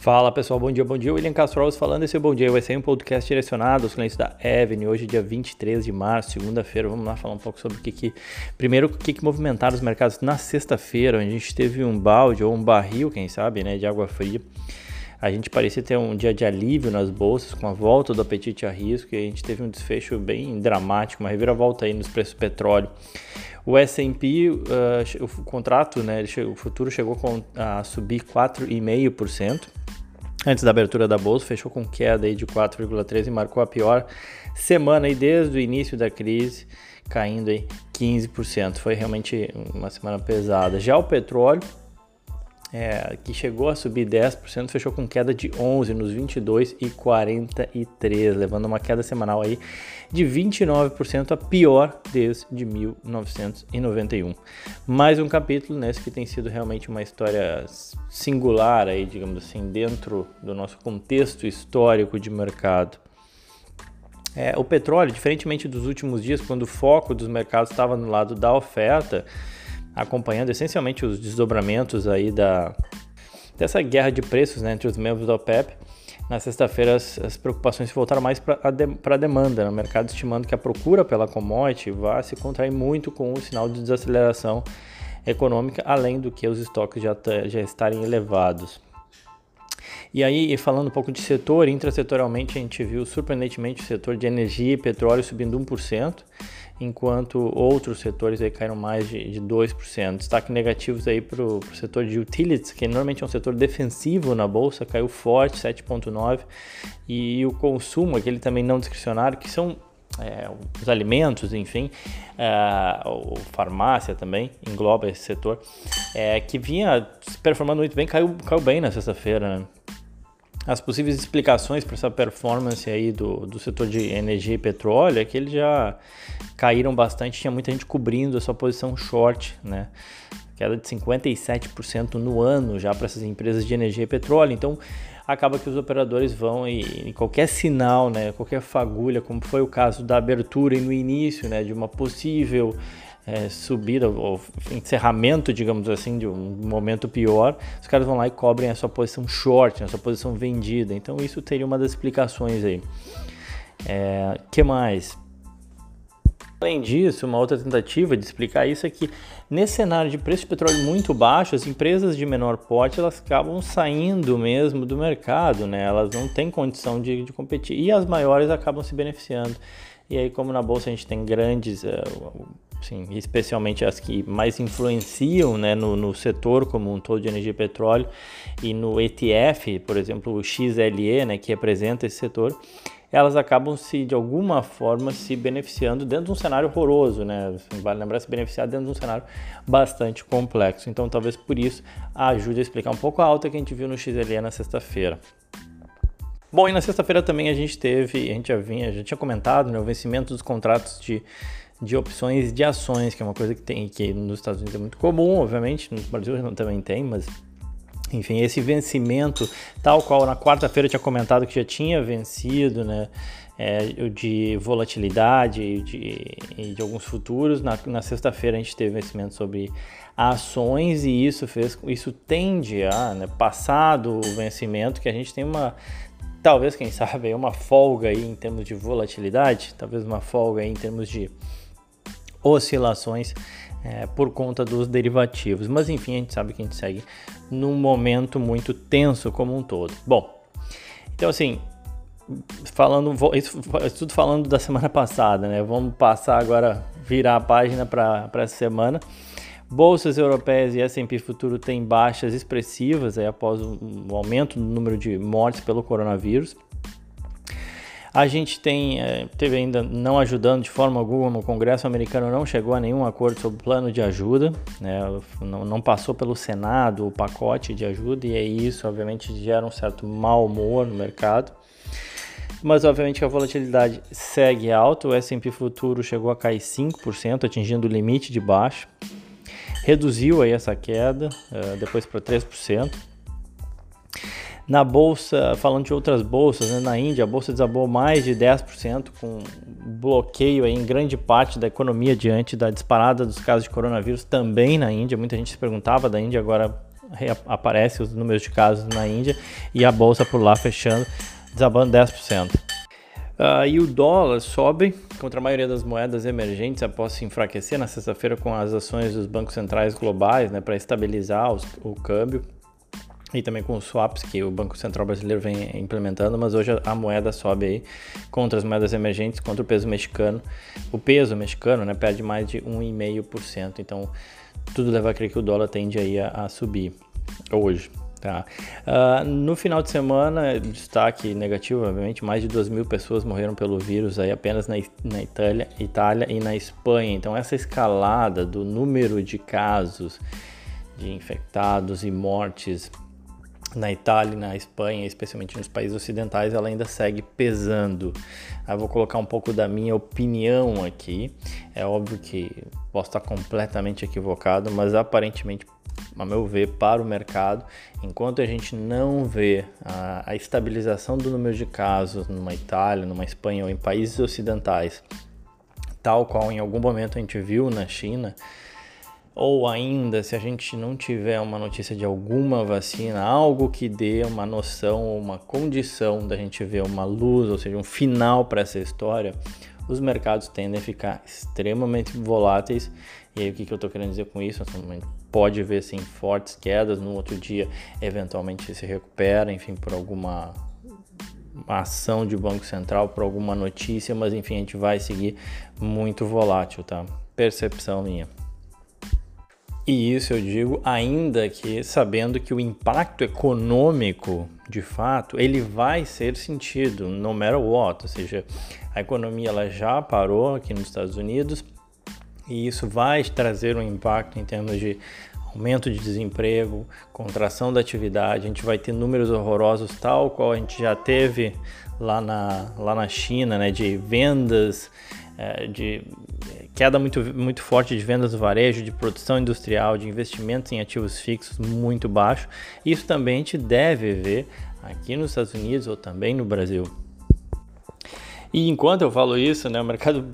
Fala pessoal, bom dia, bom dia. William Castro falando. Esse é o Bom Dia vai ser um podcast direcionado aos clientes da Avenue. Hoje, dia 23 de março, segunda-feira. Vamos lá falar um pouco sobre o que, que primeiro, o que, que movimentaram os mercados na sexta-feira, onde a gente teve um balde ou um barril, quem sabe, né, de água fria. A gente parecia ter um dia de alívio nas bolsas com a volta do apetite a risco e a gente teve um desfecho bem dramático, uma reviravolta aí nos preços do petróleo. O S&P, uh, o contrato, né, o futuro chegou a subir 4,5%. Antes da abertura da bolsa, fechou com queda aí de 4,13 e marcou a pior semana aí desde o início da crise, caindo aí 15%. Foi realmente uma semana pesada. Já o petróleo é, que chegou a subir 10%, fechou com queda de 11 nos 22 e 43, levando uma queda semanal aí de 29%, a pior desde 1991. Mais um capítulo nesse que tem sido realmente uma história singular aí, digamos assim, dentro do nosso contexto histórico de mercado. É, o petróleo, diferentemente dos últimos dias, quando o foco dos mercados estava no lado da oferta, acompanhando essencialmente os desdobramentos aí da, dessa guerra de preços né, entre os membros da OPEP. Na sexta-feira, as, as, preocupações voltaram mais para a de, demanda, no né? mercado estimando que a procura pela commodity vai se contrair muito com o sinal de desaceleração econômica, além do que os estoques já, já estarem elevados. E aí, falando um pouco de setor, intrasetorialmente a gente viu surpreendentemente o setor de energia e petróleo subindo 1%, enquanto outros setores aí caíram mais de, de 2%. Destaque negativos aí para o setor de utilities, que normalmente é um setor defensivo na bolsa, caiu forte, 7,9%, e o consumo, aquele também não discricionário, que são é, os alimentos, enfim, é, o farmácia também engloba esse setor, é, que vinha performando muito bem, caiu, caiu bem na sexta-feira, né? As possíveis explicações para essa performance aí do, do setor de energia e petróleo é que eles já caíram bastante, tinha muita gente cobrindo a sua posição short, né? Queda de 57% no ano já para essas empresas de energia e petróleo. Então, acaba que os operadores vão e, qualquer sinal, né, qualquer fagulha, como foi o caso da abertura e no início, né, de uma possível é, subida ou encerramento, digamos assim, de um momento pior, os caras vão lá e cobrem a sua posição short, a sua posição vendida. Então isso teria uma das explicações aí. É, que mais? Além disso, uma outra tentativa de explicar isso é que nesse cenário de preço de petróleo muito baixo, as empresas de menor porte elas acabam saindo mesmo do mercado, né? Elas não têm condição de, de competir e as maiores acabam se beneficiando. E aí, como na bolsa a gente tem grandes, uh, sim, especialmente as que mais influenciam né, no, no, setor como um todo de energia e petróleo e no ETF, por exemplo, o XLE, né, que representa esse setor, elas acabam se de alguma forma se beneficiando dentro de um cenário horroroso, né? Vale lembrar se beneficiar dentro de um cenário bastante complexo. Então, talvez por isso ajude a explicar um pouco a alta que a gente viu no XLE na sexta-feira. Bom, e na sexta-feira também a gente teve, a gente já vinha, já tinha comentado, né, o vencimento dos contratos de de opções de ações, que é uma coisa que tem que nos Estados Unidos é muito comum, obviamente, no Brasil também tem, mas enfim, esse vencimento, tal qual na quarta-feira eu tinha comentado que já tinha vencido, né? É, de volatilidade e de, de, alguns futuros. Na, na sexta-feira a gente teve vencimento sobre ações e isso fez, isso tende a, né, passado o vencimento, que a gente tem uma, talvez quem sabe, uma folga aí em termos de volatilidade, talvez uma folga aí em termos de oscilações é, por conta dos derivativos. Mas enfim, a gente sabe que a gente segue num momento muito tenso como um todo. Bom, então assim, falando isso, tudo falando da semana passada, né? Vamos passar agora virar a página para essa semana. Bolsas europeias e S&P futuro têm baixas expressivas aí, após o um aumento no número de mortes pelo coronavírus. A gente tem, é, teve ainda não ajudando de forma alguma, o Congresso americano não chegou a nenhum acordo sobre o plano de ajuda, né? não, passou pelo Senado o pacote de ajuda, e é isso, obviamente, gera um certo mau humor no mercado. Mas, obviamente, a volatilidade segue alta, o S&P futuro chegou a cair 5%, atingindo o limite de baixo, reduziu aí essa queda, uh, depois para 3%. Na bolsa, falando de outras bolsas, né, na Índia, a bolsa desabou mais de 10%, com bloqueio em grande parte da economia diante da disparada dos casos de coronavírus também na Índia. Muita gente se perguntava da Índia, agora aparece os números de casos na Índia e a bolsa por lá fechando, desabando 10%. Uh, e o dólar sobe contra a maioria das moedas emergentes após se enfraquecer na sexta-feira com as ações dos bancos centrais globais né, para estabilizar os, o câmbio e também com os swaps que o Banco Central Brasileiro vem implementando, mas hoje a moeda sobe aí contra as moedas emergentes, contra o peso mexicano. O peso mexicano né, perde mais de 1,5%, então tudo leva a crer que o dólar tende aí a, a subir hoje. Tá. Uh, no final de semana, destaque negativo, obviamente, mais de 2 mil pessoas morreram pelo vírus aí apenas na, na Itália, Itália e na Espanha. Então, essa escalada do número de casos de infectados e mortes na Itália na Espanha, especialmente nos países ocidentais, ela ainda segue pesando. Eu vou colocar um pouco da minha opinião aqui. É óbvio que posso estar completamente equivocado, mas aparentemente, a meu ver, para o mercado, enquanto a gente não vê a, a estabilização do número de casos numa Itália, numa Espanha ou em países ocidentais, tal qual em algum momento a gente viu na China, ou ainda, se a gente não tiver uma notícia de alguma vacina, algo que dê uma noção, uma condição da gente ver uma luz, ou seja, um final para essa história, os mercados tendem a ficar extremamente voláteis. E aí, o que, que eu estou querendo dizer com isso? Pode ver sim fortes quedas, no outro dia, eventualmente se recupera, enfim, por alguma ação de Banco Central, por alguma notícia, mas enfim, a gente vai seguir muito volátil, tá? Percepção minha. E isso eu digo ainda que sabendo que o impacto econômico, de fato, ele vai ser sentido no matter what, ou seja, a economia ela já parou aqui nos Estados Unidos e isso vai trazer um impacto em termos de aumento de desemprego, contração da atividade, a gente vai ter números horrorosos tal qual a gente já teve lá na, lá na China, né, de vendas, é, de queda muito, muito forte de vendas do varejo, de produção industrial, de investimentos em ativos fixos muito baixo. Isso também gente deve ver aqui nos Estados Unidos ou também no Brasil. E enquanto eu falo isso, né, o mercado,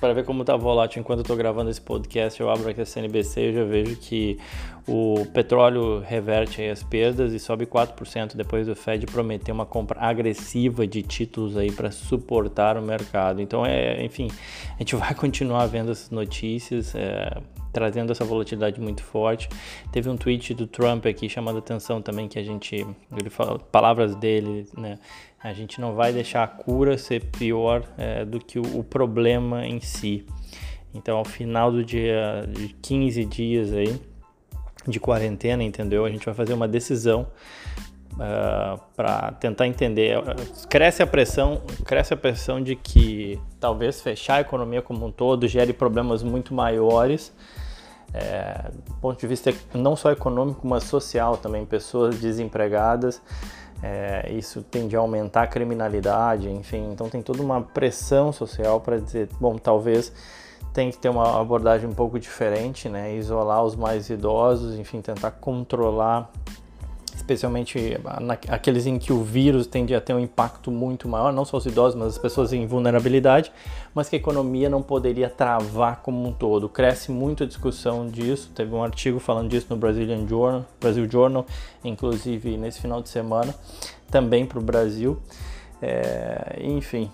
para ver como está volátil, enquanto eu estou gravando esse podcast, eu abro aqui a CNBC e já vejo que o petróleo reverte as perdas e sobe 4% depois do Fed prometer uma compra agressiva de títulos aí para suportar o mercado. Então, é, enfim, a gente vai continuar vendo essas notícias. É, trazendo essa volatilidade muito forte. Teve um tweet do Trump aqui chamando atenção também que a gente, ele fala, palavras dele, né? A gente não vai deixar a cura ser pior é, do que o, o, problema em si. Então, ao final do dia de 15 dias aí de quarentena, entendeu? A gente vai fazer uma decisão uh, ah, para tentar entender. Cresce a pressão, cresce a pressão de que talvez fechar a economia como um todo gere problemas muito maiores. É, do ponto de vista não só econômico, mas social também, pessoas desempregadas, é, isso tende a aumentar a criminalidade, enfim, então tem toda uma pressão social para dizer, bom, talvez tem que ter uma abordagem um pouco diferente, né? Isolar os mais idosos, enfim, tentar controlar especialmente aqueles em que o vírus tende a ter um impacto muito maior, não só os idosos, mas as pessoas em vulnerabilidade, mas que a economia não poderia travar como um todo. Cresce muito a discussão disso, teve um artigo falando disso no Brazilian Journal, Brasil Journal, inclusive nesse final de semana, também para o Brasil. É, enfim,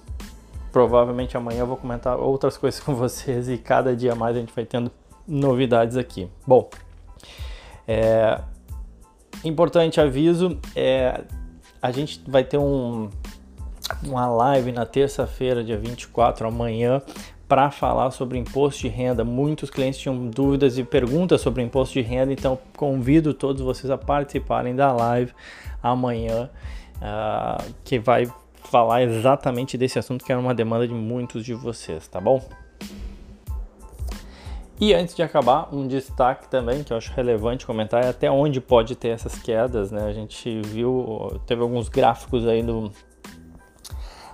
provavelmente amanhã eu vou comentar outras coisas com vocês e cada dia mais a gente vai tendo novidades aqui. Bom, é, Importante aviso, é, a gente vai ter um, uma live na terça-feira, dia 24, amanhã, para falar sobre imposto de renda. Muitos clientes tinham dúvidas e perguntas sobre imposto de renda, então convido todos vocês a participarem da live amanhã, uh, que vai falar exatamente desse assunto que era uma demanda de muitos de vocês, tá bom? E antes de acabar, um destaque também que eu acho relevante comentar é até onde pode ter essas quedas, né? A gente viu, teve alguns gráficos aí do,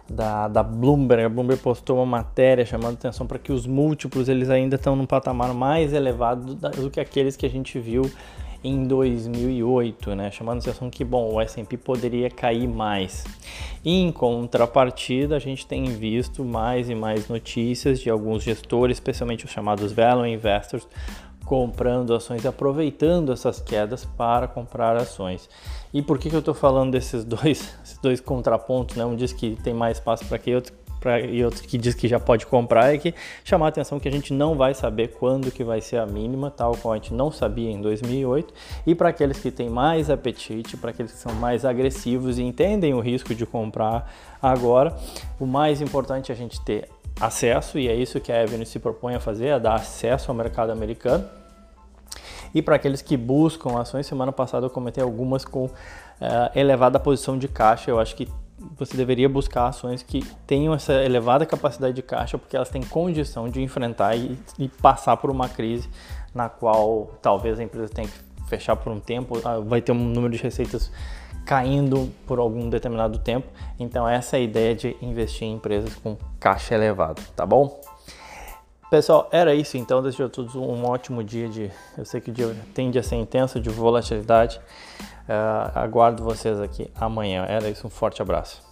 da, da Bloomberg, a Bloomberg postou uma matéria chamando atenção para que os múltiplos eles ainda estão num patamar mais elevado do que aqueles que a gente viu em 2008, né? chamando a atenção que bom, o S&P poderia cair mais. Em contrapartida, a gente tem visto mais e mais notícias de alguns gestores, especialmente os chamados value investors, comprando ações, aproveitando essas quedas para comprar ações. E por que, que eu estou falando desses dois, dois contrapontos? Né? Um diz que tem mais espaço para que outro pra, e outro que diz que já pode comprar é que chamar a atenção que a gente não vai saber quando que vai ser a mínima, tal qual a gente não sabia em 2008. E para aqueles que têm mais apetite, para aqueles que são mais agressivos e entendem o risco de comprar agora, o mais importante é a gente ter acesso, e é isso que a Avenue se propõe a fazer, a dar acesso ao mercado americano. E para aqueles que buscam ações, semana passada eu comentei algumas com uh, elevada posição de caixa. Eu acho que você deveria buscar ações que tenham essa elevada capacidade de caixa, porque elas têm condição de enfrentar e, e passar por uma crise na qual talvez a empresa tenha que fechar por um tempo, ah, vai ter um número de receitas caindo por algum determinado tempo. Então essa é a ideia de investir em empresas com caixa elevado, tá bom? Pessoal, era isso então. Desejo a todos um ótimo dia de. Eu sei que o dia tende a ser intenso de volatilidade. Uh, aguardo vocês aqui amanhã. Era isso, um forte abraço.